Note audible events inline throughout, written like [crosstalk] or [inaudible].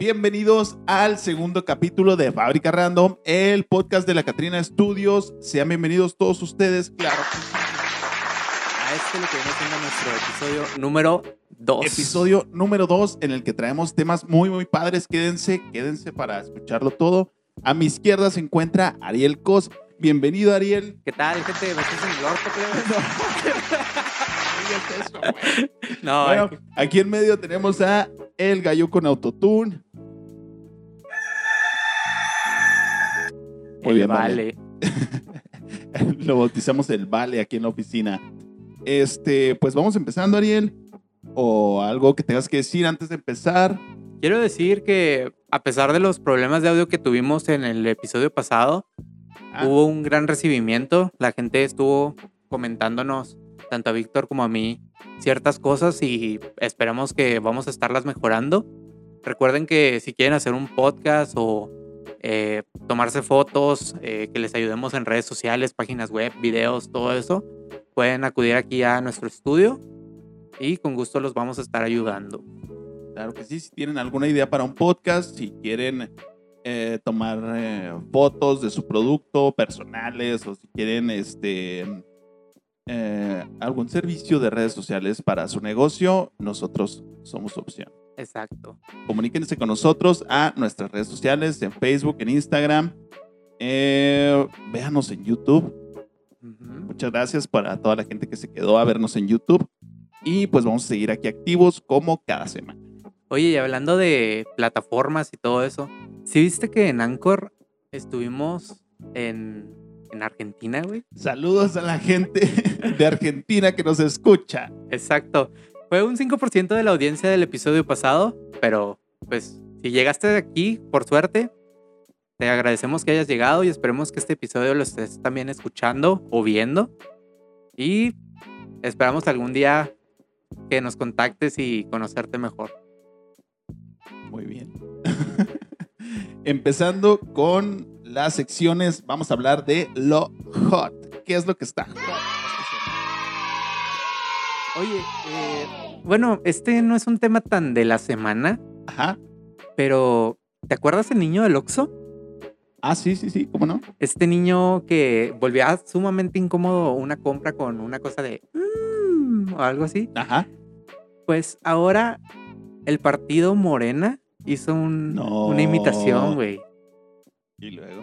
Bienvenidos al segundo capítulo de Fábrica Random, el podcast de la Catrina Studios. Sean bienvenidos todos ustedes, claro. A este lo que viene siendo nuestro episodio número 2. Episodio número 2 en el que traemos temas muy, muy padres. Quédense, quédense para escucharlo todo. A mi izquierda se encuentra Ariel Cos. Bienvenido, Ariel. ¿Qué tal, gente? ¿Me estás en el orto, creo? [laughs] güey. No, Bueno, aquí en medio tenemos a El Gallo con Autotune. Muy el bien, vale. vale. [laughs] Lo bautizamos el Vale aquí en la oficina. Este, pues vamos empezando, Ariel. O algo que tengas que decir antes de empezar. Quiero decir que a pesar de los problemas de audio que tuvimos en el episodio pasado, Ah, hubo un gran recibimiento. La gente estuvo comentándonos, tanto a Víctor como a mí, ciertas cosas y esperamos que vamos a estarlas mejorando. Recuerden que si quieren hacer un podcast o eh, tomarse fotos, eh, que les ayudemos en redes sociales, páginas web, videos, todo eso, pueden acudir aquí a nuestro estudio y con gusto los vamos a estar ayudando. Claro que sí, si tienen alguna idea para un podcast, si quieren eh, tomar fotos de su producto personales o si quieren este, eh, algún servicio de redes sociales para su negocio, nosotros somos opción. Exacto. Comuníquense con nosotros a nuestras redes sociales, en Facebook, en Instagram. Eh, véanos en YouTube. Muchas gracias para toda la gente que se quedó a vernos en YouTube. Y pues vamos a seguir aquí activos como cada semana. Oye, y hablando de plataformas y todo eso, ¿sí viste que en Anchor estuvimos en, en Argentina, güey? Saludos a la gente [laughs] de Argentina que nos escucha. Exacto. Fue un 5% de la audiencia del episodio pasado, pero pues si llegaste aquí, por suerte, te agradecemos que hayas llegado y esperemos que este episodio lo estés también escuchando o viendo. Y esperamos algún día que nos contactes y conocerte mejor. Muy bien. [laughs] Empezando con las secciones, vamos a hablar de lo hot. ¿Qué es lo que está hot? Oye, eh, bueno, este no es un tema tan de la semana, Ajá. pero ¿te acuerdas el niño del Oxxo? Ah, sí, sí, sí, ¿cómo no? Este niño que volvía sumamente incómodo una compra con una cosa de "Mm", o algo así. Ajá. Pues ahora el partido Morena hizo un- No. una imitación, güey. Y luego.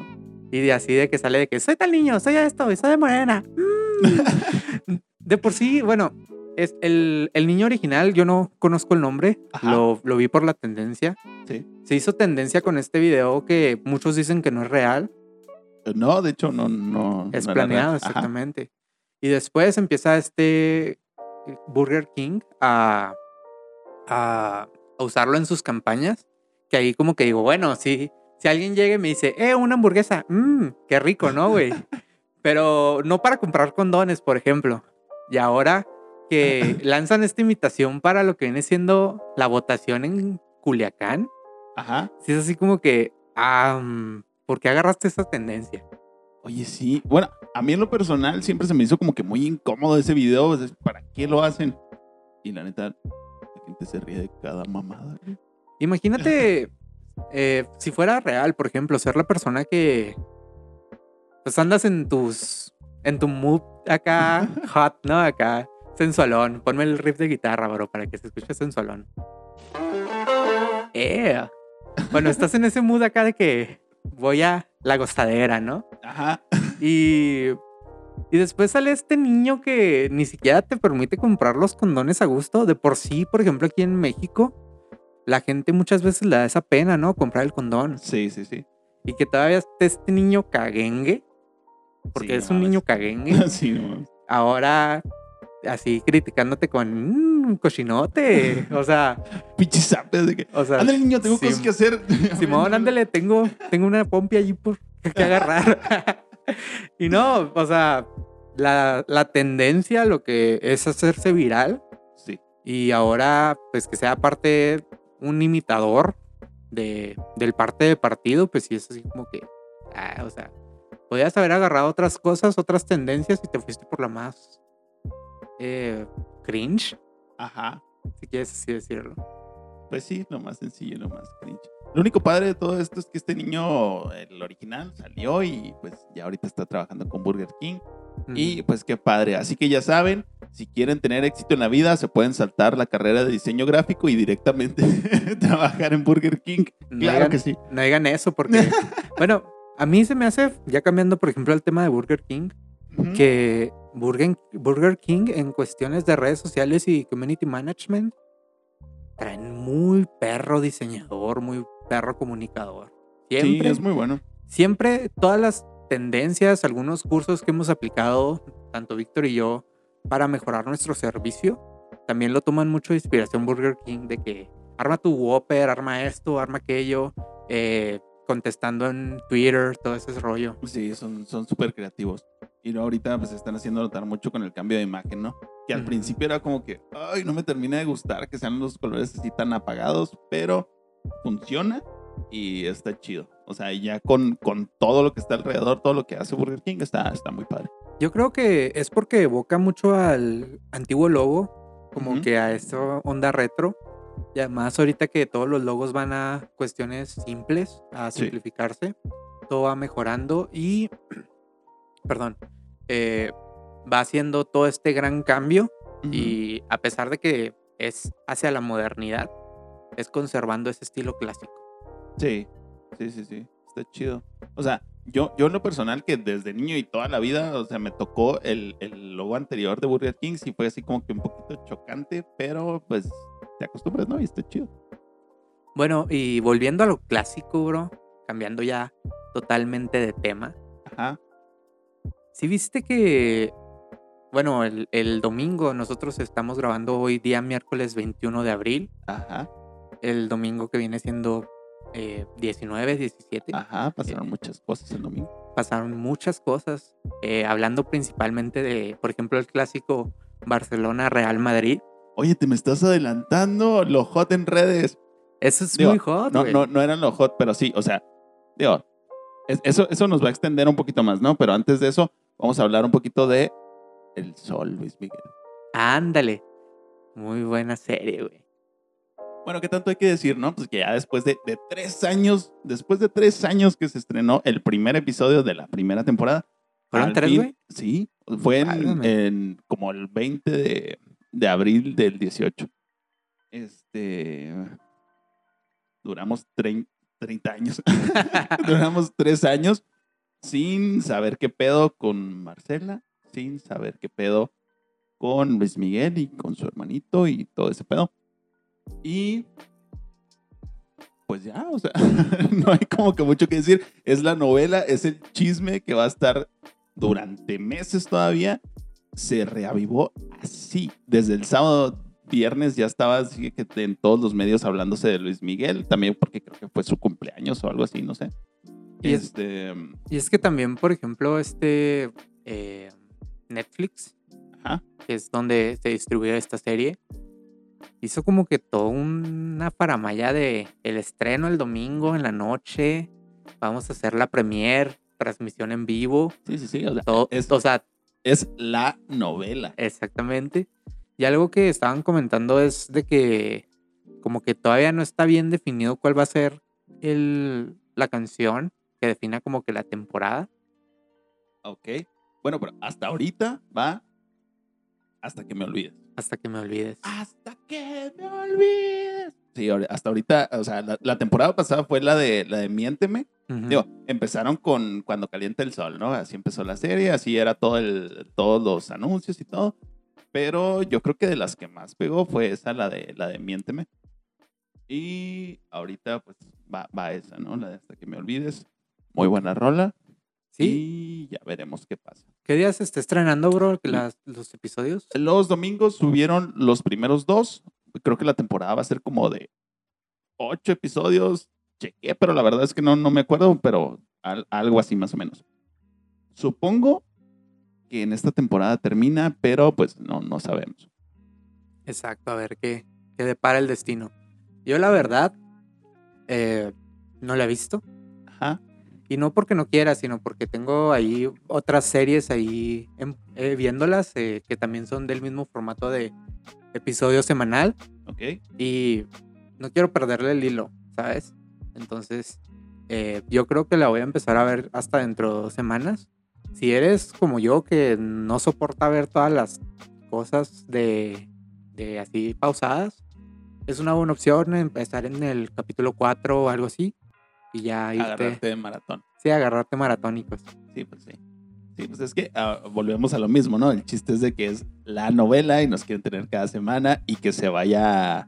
Y de así de que sale de que soy tal niño, soy esto, y soy de Morena. Mm". [laughs] de por sí, bueno, es el, el niño original, yo no conozco el nombre, lo, lo vi por la tendencia. Sí. Se hizo tendencia con este video que muchos dicen que no es real, No, de hecho, no, no. es no planeado. Ajá. exactamente. Y después empieza este Burger King a, a, a usarlo en sus campañas, que ahí como que digo, bueno, si, si alguien llega y me dice, eh, una hamburguesa, mmm, qué rico, ¿no, güey? [laughs] Pero no para comprar condones, por ejemplo. Y ahora que lanzan esta imitación para lo que viene siendo la votación en Culiacán, Ajá. sí es así como que, mm, ¿por qué agarraste esa tendencia? Oye, sí. Bueno, a mí en lo personal siempre se me hizo como que muy incómodo ese video. o sea, ¿Para qué lo hacen? Y la neta, la gente se ríe de cada mamada. Imagínate [laughs] eh, si fuera real, por ejemplo, ser la persona que pues andas en tus en tu mood acá [laughs] hot, ¿no? Acá sensualón. Ponme el riff de guitarra, bro, para que se escuche sensualón. Eh. Bueno, estás en ese mood acá de que voy a la gostadera, ¿no? Ajá. Y y después sale este niño que ni siquiera te permite comprar los condones a gusto. De por sí, por ejemplo, aquí en México, la gente muchas veces le da esa pena, ¿no? Comprar el condón. Sí, sí, sí. Y que todavía esté este niño caguengue, porque Sí, es no un niño caguengue, [laughs] sí, no ahora así criticándote con "Mm, cochinote. O sea, [laughs] Pinches zapes de que. o sea, Ándale, niño, tengo Sim- cosas que hacer. [laughs] Simón, ándale, tengo, tengo una pompi allí por que [laughs] agarrar. y no, o sea, la, la tendencia, lo que es hacerse viral, Sí. y ahora, pues que sea parte un imitador de, del parte de partido, pues sí es así como que, ah, o sea, podías haber agarrado otras cosas, otras tendencias y te fuiste por la más eh, cringe, Ajá. si quieres así decirlo. Pues sí, lo más sencillo, lo más cringe. Lo único padre de todo esto es que este niño, el original, salió y pues ya ahorita está trabajando con Burger King. Y pues qué padre. Así que ya saben, si quieren tener éxito en la vida, se pueden saltar la carrera de diseño gráfico y directamente [laughs] trabajar en Burger King. No claro digan- que sí. No digan eso porque, [laughs] bueno, a mí se me hace, ya cambiando por ejemplo el tema de Burger King, que Burger, King en cuestiones de redes sociales y community management traen muy perro diseñador, muy perro comunicador. Sí, Siempre, es muy bueno. siempre todas las tendencias, algunos cursos que hemos aplicado, tanto Víctor y yo, para mejorar nuestro servicio, también lo toman mucho de inspiración Burger King, de que arma tu Whopper, arma esto, arma aquello, eh, contestando en Twitter, todo ese rollo. Sí, son son súper creativos. Y ahorita pues están haciendo notar mucho con el cambio de imagen, ¿no? Que al Ujú. principio era como que, ay, no me termina de gustar que sean los colores así tan apagados, pero funciona y está chido. O sea, ya con, con todo lo que está alrededor, todo lo que hace Burger King, está, está muy padre. Yo creo que es porque evoca mucho al antiguo logo, como que a esta onda retro. Y además ahorita que todos los logos van a cuestiones simples, a Sí. simplificarse, todo va mejorando y, [clears throat] perdón, eh, va haciendo todo este gran cambio y a pesar de que es hacia la modernidad, es conservando ese estilo clásico. Sí, sí, sí, sí. Está chido. O sea, yo, yo en lo personal que desde niño y toda la vida, o sea, me tocó el, el logo anterior de Burger King, sí fue así como que un poquito chocante, pero pues te acostumbras, ¿no? Y está chido. Bueno, y volviendo a lo clásico, bro, cambiando ya totalmente de tema. Ajá. Si viste que, bueno, el, el domingo, nosotros estamos grabando hoy día miércoles 21 de abril, Ajá, el domingo que viene siendo eh, 19, 17, ajá, pasaron muchas cosas el domingo. pasaron muchas cosas, eh, hablando principalmente de, por ejemplo, el clásico Barcelona-Real Madrid. Oye, te me estás adelantando, lo hot en redes. Eso es Digo, muy hot, No, güey. no, no eran lo hot, pero sí, o sea, digo, es- eso, eso nos va a extender un poquito más, ¿no? Pero antes de eso, vamos a hablar un poquito de El Sol, Luis Miguel. Ándale. Muy buena serie, güey. Bueno, ¿qué tanto hay que decir, no? Pues que ya después de, de tres años, después de tres años que se estrenó el primer episodio de la primera temporada. ¿Fueron tres, güey? Sí, fue en como el 20 de, de abril del 18. Este. Duramos trein- 30 años. [laughs] duramos tres años sin saber qué pedo con Marcela, sin saber qué pedo con Luis Miguel y con su hermanito y todo ese pedo. Y pues ya, o sea, [laughs] no hay como que mucho que decir. Es la novela, es el chisme que va a estar durante meses todavía. Se reavivó así. Desde el sábado, viernes ya estaba así que en todos los medios hablándose de Luis Miguel. También porque creo que fue su cumpleaños o algo así, no sé. Y es- Este, Y es que también, por ejemplo, este eh, Netflix, ajá. que es donde se distribuye esta serie, hizo como que toda una paramaya de el estreno el domingo en la noche, vamos a hacer la premier, transmisión en vivo, Sí, sí, sí. O sea, todo, es, o sea, es la novela. exactamente. Y algo que estaban comentando es de que como que todavía no está bien definido cuál va a ser el, la canción que defina como que la temporada. Ok. Bueno, pero hasta ahorita va hasta que me olvides. Hasta que me olvides. Hasta que me olvides. Sí, hasta ahorita, o sea, la, la temporada pasada fue la de la de Miénteme. Digo, empezaron con Cuando calienta el sol, ¿no? Así empezó la serie, así era todo el, todos los anuncios y todo. Pero yo creo que de las que más pegó fue esa, la de, la de Miénteme. Y ahorita, pues, va, va esa, ¿no? La de Hasta que me olvides. Muy buena rola. Sí. Y ya veremos qué pasa. ¿Qué día se está estrenando, bro? las- los episodios? Los domingos subieron los primeros dos. Creo que la temporada va a ser como de ocho episodios. Chequé, pero la verdad es que no, no me acuerdo, pero al- algo así más o menos. Supongo que en esta temporada termina, pero pues no, no sabemos. Exacto, a ver qué, qué depara el destino. Yo la verdad eh, no la he visto. Ajá. Y no porque no quiera, sino porque tengo ahí otras series ahí em- eh, viéndolas eh, que también son del mismo formato de episodio semanal. Ok. Y no quiero perderle el hilo, ¿sabes? Entonces, eh, yo creo que la voy a empezar a ver hasta dentro de dos semanas. Si eres como yo, que no soporta ver todas las cosas de, de así pausadas, es una buena opción empezar en el capítulo 4 o algo así. Y ya irte. Agarrarte de maratón. Sí, agarrarte maratónicos. Sí, pues sí. Sí, pues es que ah, volvemos a lo mismo, ¿no? El chiste es de que es la novela y nos quieren tener cada semana y que se vaya,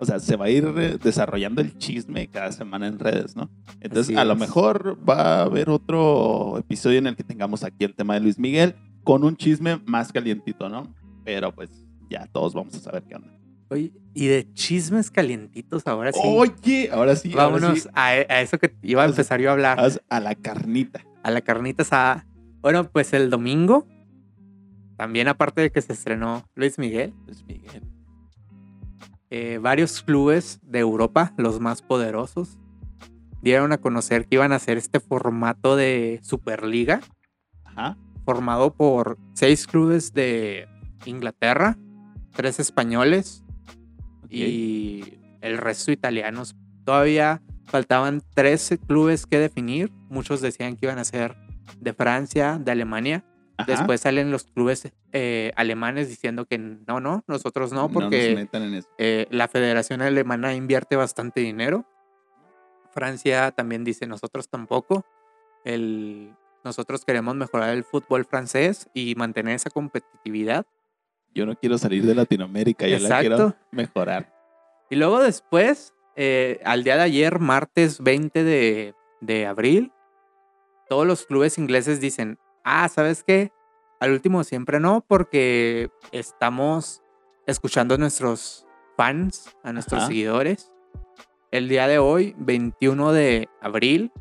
o sea, se va a ir eh, desarrollando el chisme cada semana en redes, ¿no? Entonces, a lo mejor va a haber otro episodio en el que tengamos aquí el tema de Luis Miguel con un chisme más calientito, ¿no? Pero pues ya todos vamos a saber qué onda. Oye, y de chismes calientitos ahora sí. Oye, ahora sí, ahora Vámonos sí, a, a eso que iba a empezar yo a hablar. a la carnita. a la carnita asada. Bueno, pues el domingo, también aparte de que se estrenó Luis Miguel, Luis Miguel. eh, varios clubes de Europa, los más poderosos, dieron a conocer que iban a hacer este formato de Superliga, Ajá. formado por seis clubes de Inglaterra, tres españoles y el resto italianos. Todavía faltaban tres clubes que definir. Muchos decían que iban a ser de Francia, de Alemania. Ajá. Después salen los clubes eh, alemanes diciendo que no, no, nosotros no, porque metan en eso. eh, la Federación Alemana invierte bastante dinero. Francia también dice nosotros tampoco. El, nosotros queremos mejorar el fútbol francés y mantener esa competitividad. Yo no quiero salir de Latinoamérica, yo la quiero mejorar. Y luego después, eh, al día de ayer, martes 20 de, de abril, todos los clubes ingleses dicen, ah, ¿sabes qué? Al último siempre no, porque estamos escuchando a nuestros fans, a nuestros Ajá. seguidores. El día de hoy, 21 de abril,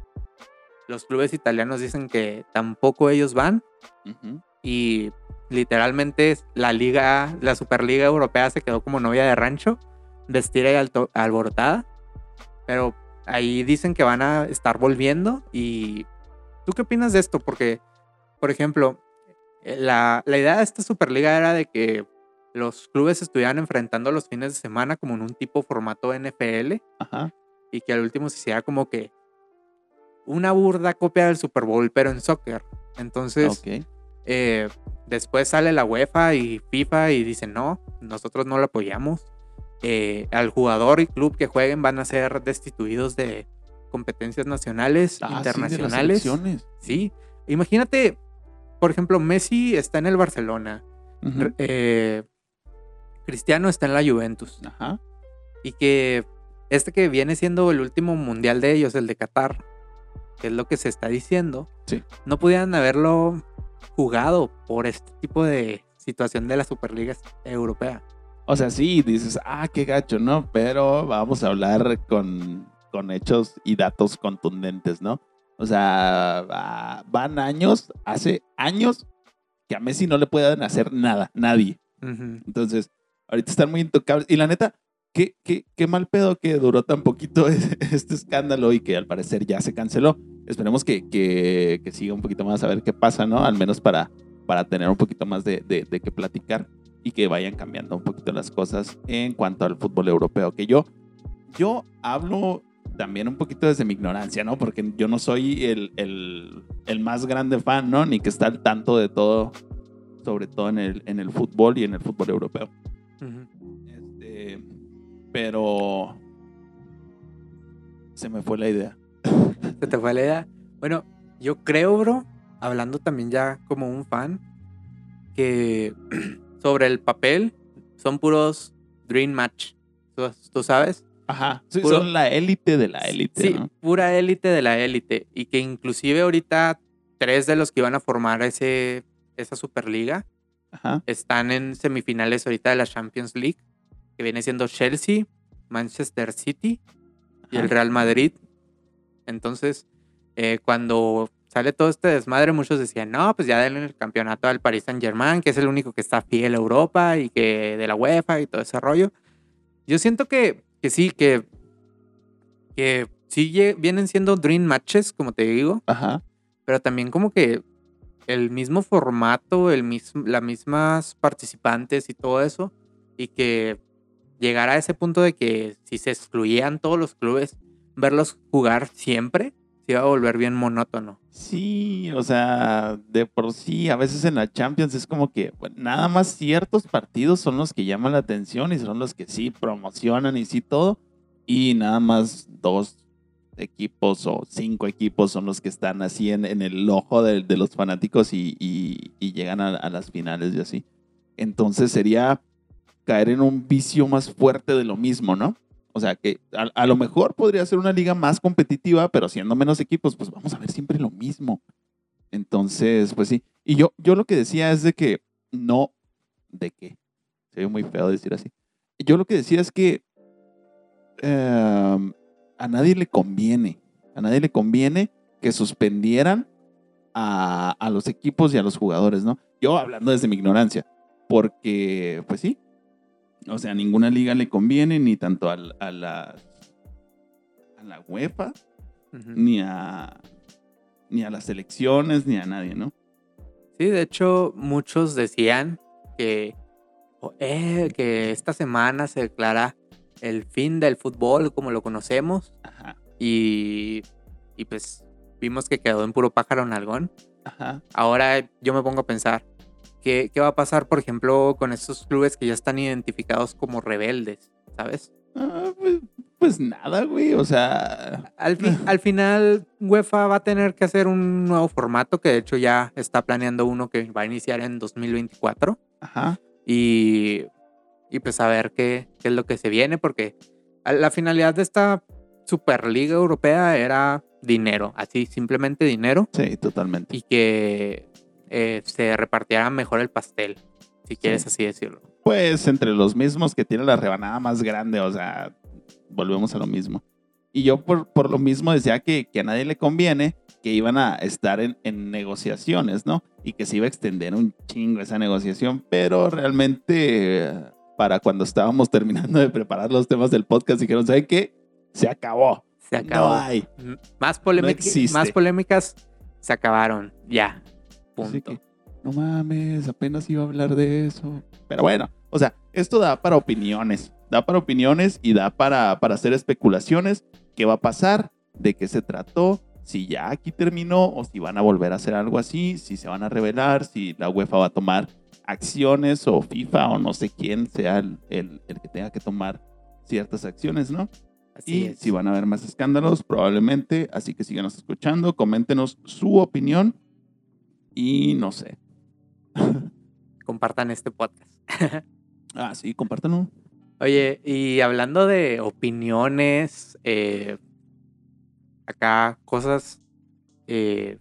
los clubes italianos dicen que tampoco ellos van Ujú. y literalmente la liga, la Superliga Europea se quedó como novia de rancho, vestida y alto- alborotada. Pero ahí dicen que van a estar volviendo. ¿Y tú qué opinas de esto? Porque, por ejemplo, eh, la, la idea de esta Superliga era de que los clubes estuvieran enfrentando los fines de semana como en un tipo formato NFL Ajá. y que al último se hiciera como que una burda copia del Super Bowl, pero en soccer. Entonces, eh, después sale la UEFA y FIFA y dicen no, nosotros no lo apoyamos. Eh, al jugador y club que jueguen van a ser destituidos de competencias nacionales, Ah, sí, de las internacionales. Sí, imagínate, por ejemplo, Messi está en el Barcelona, eh, Cristiano está en la Juventus Ajá. y que este que viene siendo el último mundial de ellos, el de Qatar, que es lo que se está diciendo, Sí. no pudieran haberlo jugado por este tipo de situación de la Superliga Europea. O sea, sí, dices, ah, qué gacho, ¿no? Pero vamos a hablar con, con hechos y datos contundentes, ¿no? O sea, va- van años, hace años que a Messi no le pueden hacer nada, nadie. Ujú. Entonces, ahorita están muy intocables. Y la neta, qué, qué, qué mal pedo que duró tan poquito [laughs] este escándalo y que al parecer ya se canceló. Esperemos que, que, que siga un poquito más a ver qué pasa, ¿no? Al menos para, para tener un poquito más de, de, de qué platicar y que vayan cambiando un poquito las cosas en cuanto al fútbol europeo. Que yo, yo hablo también un poquito desde mi ignorancia, ¿no? Porque yo no soy el, el, el más grande fan, ¿no? Ni que está al tanto de todo, sobre todo en el, en el fútbol y en el fútbol europeo. Este, pero se me fue la idea. Se te fue la idea. Bueno, yo creo, bro, hablando también ya como un fan, que [clears throat] sobre el papel son puros Dream Match. ¿Tú, tú sabes? Ajá. Sí, Puro- son la élite de la élite, Sí, ¿no? pura élite de la élite. Y que inclusive ahorita tres de los que iban a formar ese, esa Superliga Ajá. están en semifinales ahorita de la Champions League, que viene siendo Chelsea, Manchester City y el. Real Madrid. Entonces, eh, cuando sale todo este desmadre, muchos decían, no, pues ya denle el campeonato al Paris Saint Germain, que es el único que está fiel a Europa y que de la UEFA y todo ese rollo. Yo siento que, que sí, que, que sí vienen siendo dream matches, como te digo, Ajá. pero también como que el mismo formato, el mismo, las mismas participantes y todo eso, y que llegar a ese punto de que si se excluían todos los clubes, verlos jugar siempre, se iba a volver bien monótono. Sí, o sea, de por sí, a veces en la Champions es como que nada más ciertos partidos son los que llaman la atención y son los que sí promocionan y sí todo, y nada más dos equipos o cinco equipos son los que están así en, el ojo de, los fanáticos y, llegan a las finales y así. Entonces sería caer en un vicio más fuerte de lo mismo, ¿no? O sea, que a, a lo mejor podría ser una liga más competitiva, pero siendo menos equipos, pues vamos a ver siempre lo mismo. Entonces, pues sí. Y yo, yo lo que decía es de que no, de que, se ve muy feo decir así. Yo lo que decía es que eh, a nadie le conviene, a nadie le conviene que suspendieran a, a los equipos y a los jugadores, ¿no? Yo hablando desde mi ignorancia, porque, pues sí, o sea, ninguna liga le conviene, ni tanto al- a, la, a la UEFA, ni a, ni a las selecciones, ni a nadie, ¿no? Sí, de hecho, muchos decían que, eh, que esta semana se declara el fin del fútbol como lo conocemos Ajá, y, y pues vimos que quedó en puro pájaro en algón. ajá. Ahora yo me pongo a pensar, ¿qué, qué va a pasar, por ejemplo, con estos clubes que ya están identificados como rebeldes? ¿Sabes? Ah, pues, pues nada, güey, o sea, Al, fin- [laughs] al final, UEFA va a tener que hacer un nuevo formato, que de hecho ya está planeando uno que va a iniciar en 2024. ajá. Y, y pues a ver qué, qué es lo que se viene, porque la finalidad de esta Superliga Europea era dinero, así, simplemente dinero, Sí, totalmente. y que eh, se repartiera mejor el pastel, si quieres así decirlo. Pues entre los mismos que tienen la rebanada más grande, o sea, volvemos a lo mismo. Y yo por, por lo mismo decía que, que a nadie le conviene que iban a estar en, en negociaciones, ¿no? Y que se iba a extender un chingo esa negociación, pero realmente para cuando estábamos [laughs] terminando de preparar los temas del podcast dijeron, ¿saben qué? Se acabó. Se acabó. No hay. Más, polémica- más polémicas se acabaron, ya. Así Punto. que, no mames, apenas iba a hablar de eso. Pero bueno, o sea, esto da para opiniones. Da para opiniones y da para, para hacer especulaciones. ¿Qué va a pasar? ¿De qué se trató? Si ya aquí terminó o si van a volver a hacer algo así, si se van a revelar, si la UEFA va a tomar acciones o FIFA o no sé quién sea el, el- el que tenga que tomar ciertas acciones, ¿no? Así y es. si van a haber más escándalos, probablemente. Así que síganos escuchando, coméntenos su opinión y no sé. [laughs] Compartan este podcast. Ah, sí, compártanlo. Oye, y hablando de opiniones, eh, acá cosas eh,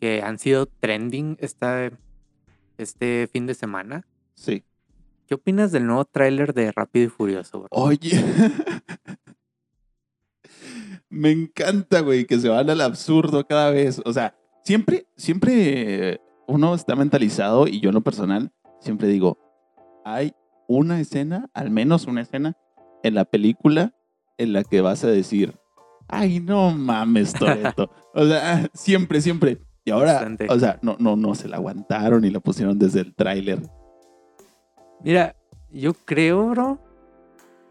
que han sido trending esta, este fin de semana. Sí. ¿Qué opinas del nuevo tráiler de Rápido y Furioso? bro? Oye. [laughs] Me encanta, güey, que se van al absurdo cada vez. O sea, siempre, siempre uno está mentalizado y yo en lo personal siempre digo, hay una escena, al menos una escena, en la película en la que vas a decir, ay, no mames, Toreto. [laughs] o sea, siempre, siempre. Y ahora, Bastante. o sea, no, no, no se la aguantaron y la pusieron desde el tráiler. Mira, yo creo, bro.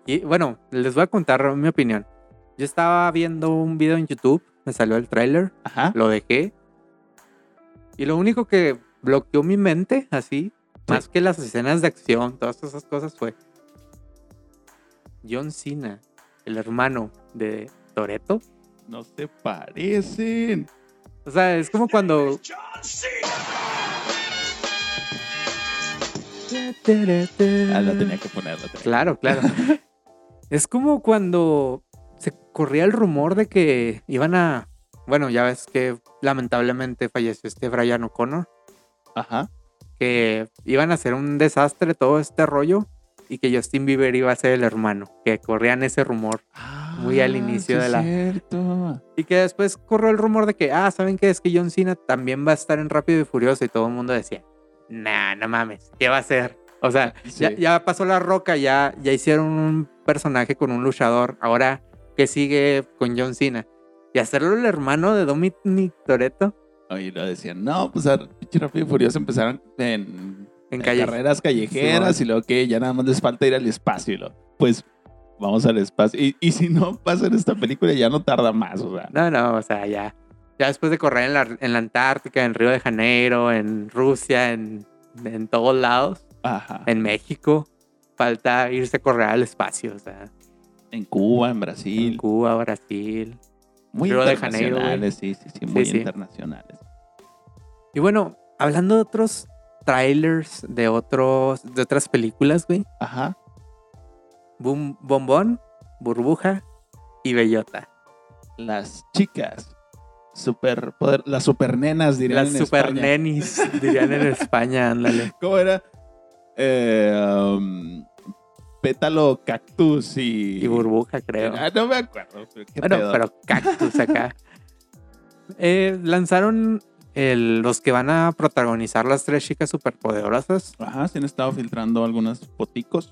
Y bueno, les voy a contar mi opinión. Yo estaba viendo un video en YouTube, me salió el tráiler, lo dejé. Y lo único que bloqueó mi mente, así, más que las escenas de acción, todas esas cosas, fue John Cena, el hermano de Toreto. No se parecen. O sea, es como cuando. Ah, la tenía que poner. la tenía que Claro, claro. [laughs] es como cuando se corría el rumor de que iban a. Bueno, ya ves que lamentablemente falleció este Brian O'Connor. Ajá. Que iban a hacer un desastre todo este rollo y que Justin Bieber iba a ser el hermano. Que corrían ese rumor. Muy al Ah, inicio sí de la- Cierto. Y que después corrió el rumor de que, ah, ¿saben qué? Es que John Cena también va a estar en Rápido y Furioso. Y todo el mundo decía, nah, no mames, ¿qué va a hacer? O sea, ya, Sí. ya pasó la roca, ya, ya hicieron un personaje con un luchador. Ahora, ¿qué sigue con John Cena? Y hacerlo el hermano de Dominic Toretto. Oye, lo decían, no, pues a pinche Rápido y Furioso empezaron en En calle. carreras callejeras y luego que ya nada más les falta ir al espacio y lo, pues vamos al espacio. Y, y si no pasa en esta película ya no tarda más, o sea. No, no, o sea, ya. Ya después de correr en la, en la Antártica, en Río de Janeiro, en Rusia, en, en todos lados, Ajá. en México, falta irse a correr al espacio. O sea, En Cuba, en en Brasil. Cuba, Brasil. Muy Río de Janeiro, güey. internacionales, sí, sí, sí, muy Sí, sí. internacionales. Y bueno, hablando de otros trailers de otros de otras películas, güey. Ajá. Bum- Bombón, Burbuja y Bellota. Las chicas. Super poder, las supernenas dirían Las en super España. nenis, dirían en España, ándale. [laughs] ¿Cómo era? Eh, um, pétalo, cactus y. Y Burbuja, creo. Ah, no me acuerdo. pero ¿Qué Bueno, pedo? pero cactus acá. [laughs] Eh, lanzaron el- los que van a protagonizar las tres chicas superpoderosas. Ajá, se han estado filtrando algunos poticos.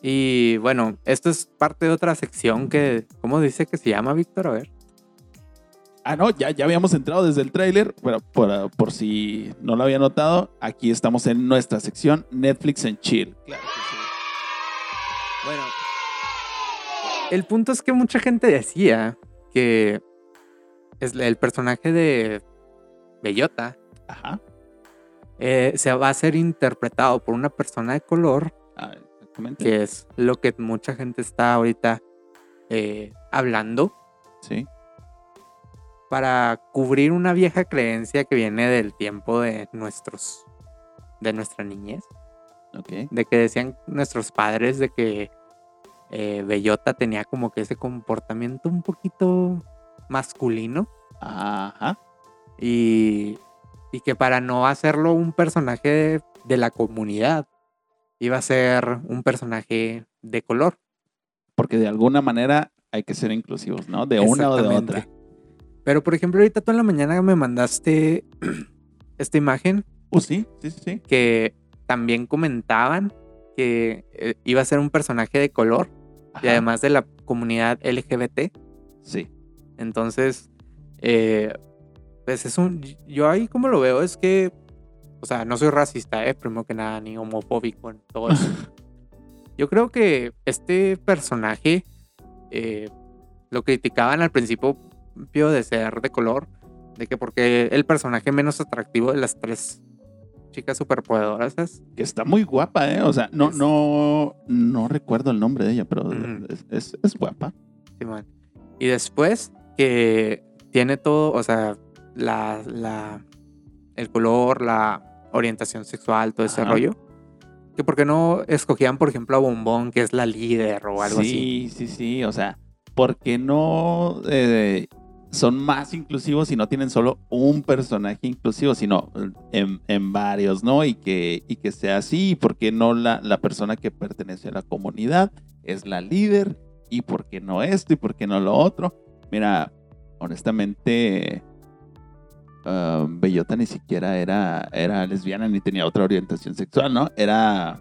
Y bueno, esto es parte de otra sección que, ¿cómo dice que se llama, Víctor? A ver. Ah, no, ya, ya habíamos entrado desde el tráiler, pero por, por si no lo había notado, aquí estamos en nuestra sección Netflix en Chill. Claro que sí. El punto es que mucha gente decía que es el personaje de Bellota Ajá. eh, se va a ser interpretado por una persona de color, Ah, que es lo que mucha gente está ahorita eh, hablando, Sí. para cubrir una vieja creencia que viene del tiempo de nuestros, de nuestra niñez, Ok. de que decían nuestros padres de que eh, Bellota tenía como que ese comportamiento un poquito masculino Ajá. y, y que para no hacerlo un personaje de, de la comunidad, iba a ser un personaje de color. Porque de alguna manera hay que ser inclusivos, ¿no? De una o de otra. Pero por ejemplo, ahorita tú en la mañana me mandaste [clears throat] esta imagen sí, sí, sí, sí. que también comentaban que eh, iba a ser un personaje de color y además de la comunidad LGBT. Sí. Entonces, eh, pues es un. Yo ahí como lo veo es que. O sea, no soy racista, eh, primero que nada, ni homofóbico en todo eso. [laughs] Yo creo que este personaje eh, lo criticaban al principio de ser de color, de que porque el personaje menos atractivo de las tres chicas superpoderosas. Que está muy guapa, ¿eh? O sea, no, Es- no, no recuerdo el nombre de ella, pero es, es- es guapa. Y después que tiene todo, o sea, la, la, el color, la orientación sexual, todo ese Ajá. rollo. Que por qué no escogían, por ejemplo, a Bombón, que es la líder o algo así. sí, sí, sí. O sea, ¿por qué no eh, son más inclusivos y no tienen solo un personaje inclusivo, sino en, en varios, ¿no? Y que, y que sea así. ¿Y por qué no la, la persona que pertenece a la comunidad es la líder? ¿Y por qué no esto? ¿Y por qué no lo otro? Mira, honestamente, ah, Bellota ni siquiera era, era lesbiana ni tenía otra orientación sexual, ¿no? Era...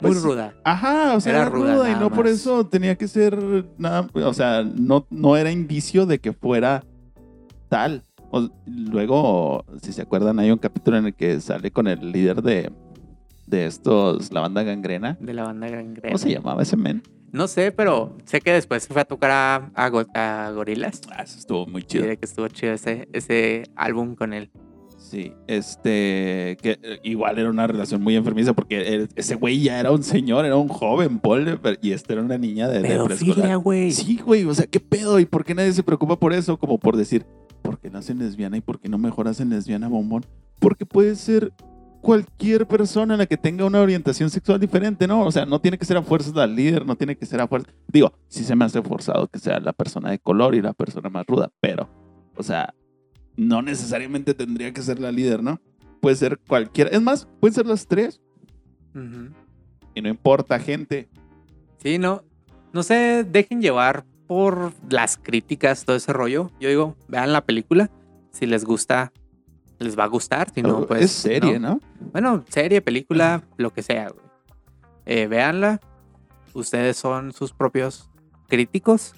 Muy pues, ruda. Ajá, o sea, Era era, ruda, ruda, y no por eso tenía que ser nada, o sea, no, no era indicio de que fuera tal. O- luego, si se acuerdan, hay un capítulo en el que sale con el líder de, de estos, la banda gangrena. De la banda Gangrena. ¿Cómo se llamaba ese men? No sé, pero sé que después se fue a tocar a, a, Go- a Gorilas. Ah, eso estuvo muy chido. de que estuvo chido ese, ese álbum con él. Sí, este, que eh, igual era una relación muy enfermiza porque el- ese güey ya era un señor, era un joven, Paul, y esta era una niña de, de Pedofilia, preescolar. güey. Sí, güey, o sea, ¿qué pedo? ¿Y por qué nadie se preocupa por eso? Como por decir, ¿por qué nacen lesbiana y por qué no mejor hacen lesbiana bombón? Porque puede ser cualquier persona en la que tenga una orientación sexual diferente, ¿no? O sea, no tiene que ser a fuerzas la líder, no tiene que ser a fuerzas... Digo, sí se me hace forzado que sea la persona de color y la persona más ruda, pero, o sea, no necesariamente tendría que ser la líder, ¿no? Puede ser cualquiera. Es más, pueden ser las tres y no importa, gente. Sí, no. No se dejen llevar por las críticas, todo ese rollo. Yo digo, vean la película. Si les gusta, les va a gustar. Si no, pues. es serie, ¿no? Bueno, serie, película, lo que sea, güey. Eh, véanla. Ustedes son sus propios críticos.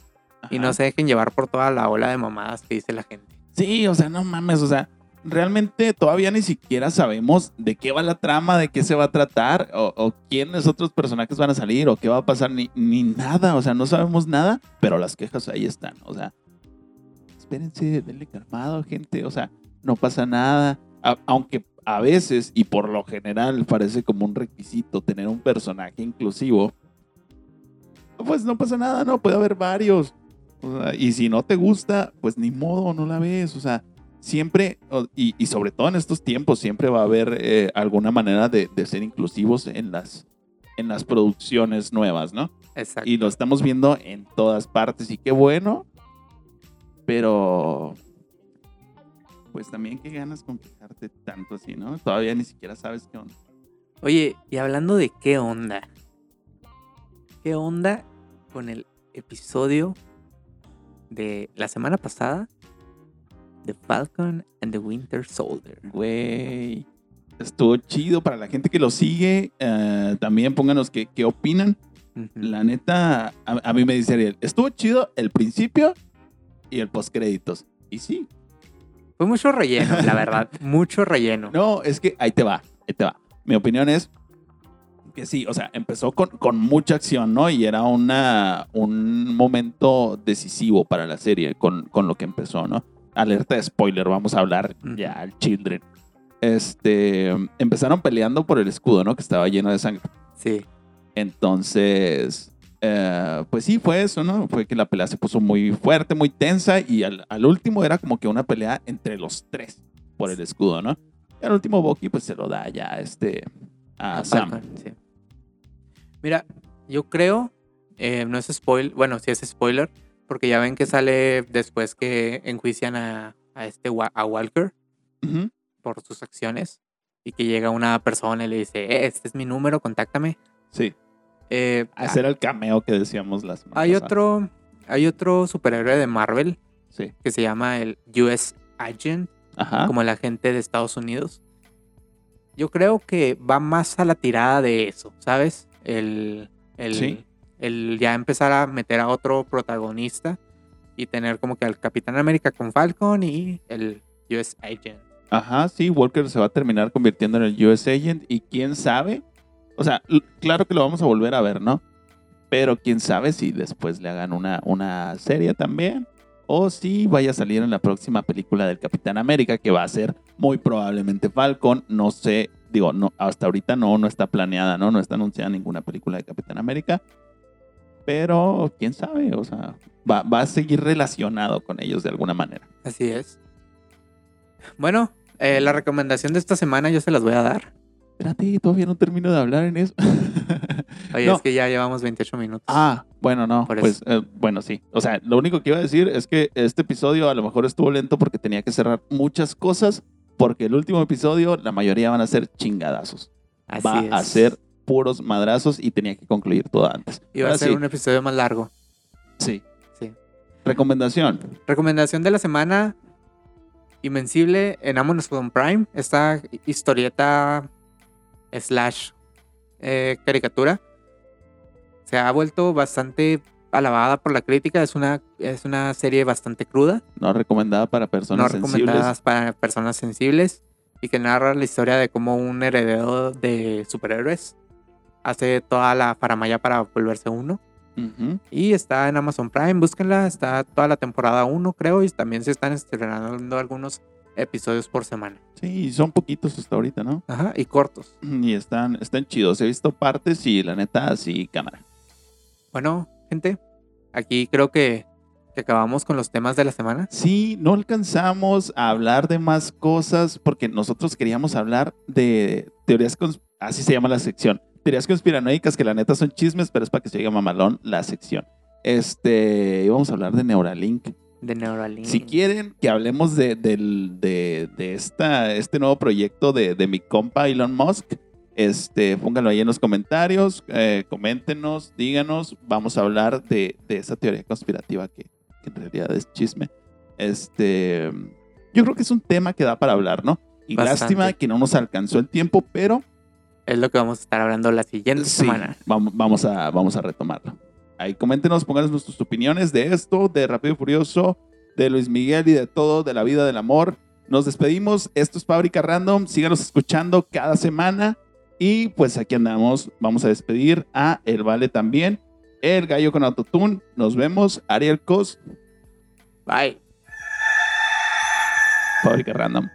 Y no se dejen llevar por toda la ola de mamadas que dice la gente. Sí, o sea, no mames, o sea, realmente todavía ni siquiera sabemos de qué va la trama, de qué se va a tratar, o, o quiénes otros personajes van a salir, o qué va a pasar, ni, ni nada. O sea, no sabemos nada, pero las quejas ahí están. O sea, espérense, denle calmado, gente. O sea, no pasa nada. Aunque a veces, y por lo general, parece como un requisito tener un personaje inclusivo, pues no pasa nada, ¿no? Puede haber varios. O sea, y si no te gusta, pues ni modo, no la ves. O sea, siempre, y, y sobre todo en estos tiempos, siempre va a haber eh, alguna manera de, de ser inclusivos en las, en las producciones nuevas, ¿no? Exacto. Y lo estamos viendo en todas partes y qué bueno, pero pues también qué ganas con quejarte tanto así, ¿no? Todavía ni siquiera sabes qué onda. Oye, y hablando de qué onda. ¿Qué onda con el episodio de la semana pasada de Falcon and the Winter Soldier? Güey, estuvo chido para la gente que lo sigue. eh, también pónganos qué, qué opinan. La neta, a, a mí me dice Ariel, estuvo chido el principio y el postcréditos. Y sí, Fue mucho relleno, la verdad. [laughs] mucho relleno. No, es que ahí te va, ahí te va. Mi opinión es que sí, o sea, empezó con, con mucha acción, ¿no? Y era una, un momento decisivo para la serie con, con lo que empezó, ¿no? Alerta de spoiler, vamos a hablar ya al Children. Este, empezaron peleando por el escudo, ¿no? Que estaba lleno de sangre. Sí. Entonces, eh, pues sí, fue eso, ¿no? Fue que la pelea se puso muy fuerte, muy tensa y al, al último era como que una pelea entre los tres por el escudo, ¿no? Y al último Bucky pues se lo da ya este, a Sam. Sí. Mira, yo creo, eh, no es spoiler, bueno, sí es spoiler, porque ya ven que sale después que enjuician a, a este a Walker por sus acciones y que llega una persona y le dice, "Eh, este es mi número, contáctame. Sí, Eh, ese era el cameo que decíamos las hay otro, hay otro superhéroe de Marvel Sí, que se llama el US Agent, ajá. como el agente de Estados Unidos. Yo creo que va más a la tirada de eso, ¿sabes? El, el, Sí. el ya empezar a meter a otro protagonista y tener como que al Capitán América con Falcon y el US Agent. Ajá, sí, Walker se va a terminar convirtiendo en el US Agent y quién sabe, o sea, claro que lo vamos a volver a ver, ¿no? Pero quién sabe si después le hagan una, una serie también o si vaya a salir en la próxima película del Capitán América que va a ser muy probablemente Falcon, no sé, digo, no, hasta ahorita no, no está planeada, ¿no? No está anunciada ninguna película de Capitán América, pero quién sabe, o sea, va, va a seguir relacionado con ellos de alguna manera. Así es. Bueno, eh, la recomendación de esta semana yo se las voy a dar. Espérate, todavía no termino de hablar en eso. [laughs] Oye, No. es que ya llevamos 28 minutos. Ah, bueno, no. Por pues eh, bueno, sí. O sea, lo único que iba a decir es que este episodio a lo mejor estuvo lento porque tenía que cerrar muchas cosas. Porque el último episodio, la mayoría van a ser chingadazos. Así Va es. a ser puros madrazos y tenía que concluir todo antes. Iba a Ahora ser sí, un episodio más largo. sí. Sí. Recomendación. Recomendación de la semana. Invencible en Amazon Prime. Esta historieta slash eh, caricatura. Se ha vuelto bastante alabada por la crítica. Es una, es una serie bastante cruda. No recomendada para no personas sensibles. recomendadas para personas sensibles. Y que narra la historia de cómo un heredero de superhéroes hace toda la faramaya para volverse uno. Ujú. Y está en Amazon Prime, búsquenla, está toda la temporada 1 creo y también se están estrenando algunos episodios por semana. Sí, son poquitos hasta ahorita, ¿no? Ajá, y cortos. [clears throat] Y están, están chidos. He visto partes y la neta, sí, cámara. Bueno, gente, aquí creo que, que acabamos con los temas de la semana. Sí, no alcanzamos a hablar de más cosas porque nosotros queríamos hablar de teorías, así se llama la sección, teorías conspiranoicas que la neta son chismes, pero es para que se oiga mamalón la sección. Este, íbamos a hablar de Neuralink. De Neuralink. Si quieren que hablemos de, del- de, de esta, este nuevo proyecto de, de mi compa Elon Musk, este, pónganlo ahí en los comentarios, eh, coméntenos, díganos, vamos a hablar de, de esa teoría conspirativa que, que en realidad es chisme. Este, yo creo que es un tema que da para hablar, ¿no? Y Bastante. lástima que no nos alcanzó el tiempo, pero Es lo que vamos a estar hablando la siguiente sí, semana. vamos, vamos, a, vamos a retomarlo. Ahí coméntenos, pónganos sus opiniones de esto, de Rápido y Furioso, de Luis Miguel y de todo, de la vida, del amor. Nos despedimos. Esto es Fábrica Random. Síganos escuchando cada semana. Y pues aquí andamos. Vamos a despedir a El Vale también. El Gallo con Autotune. Nos vemos. Ariel Cos. Bye. Fábrica Random.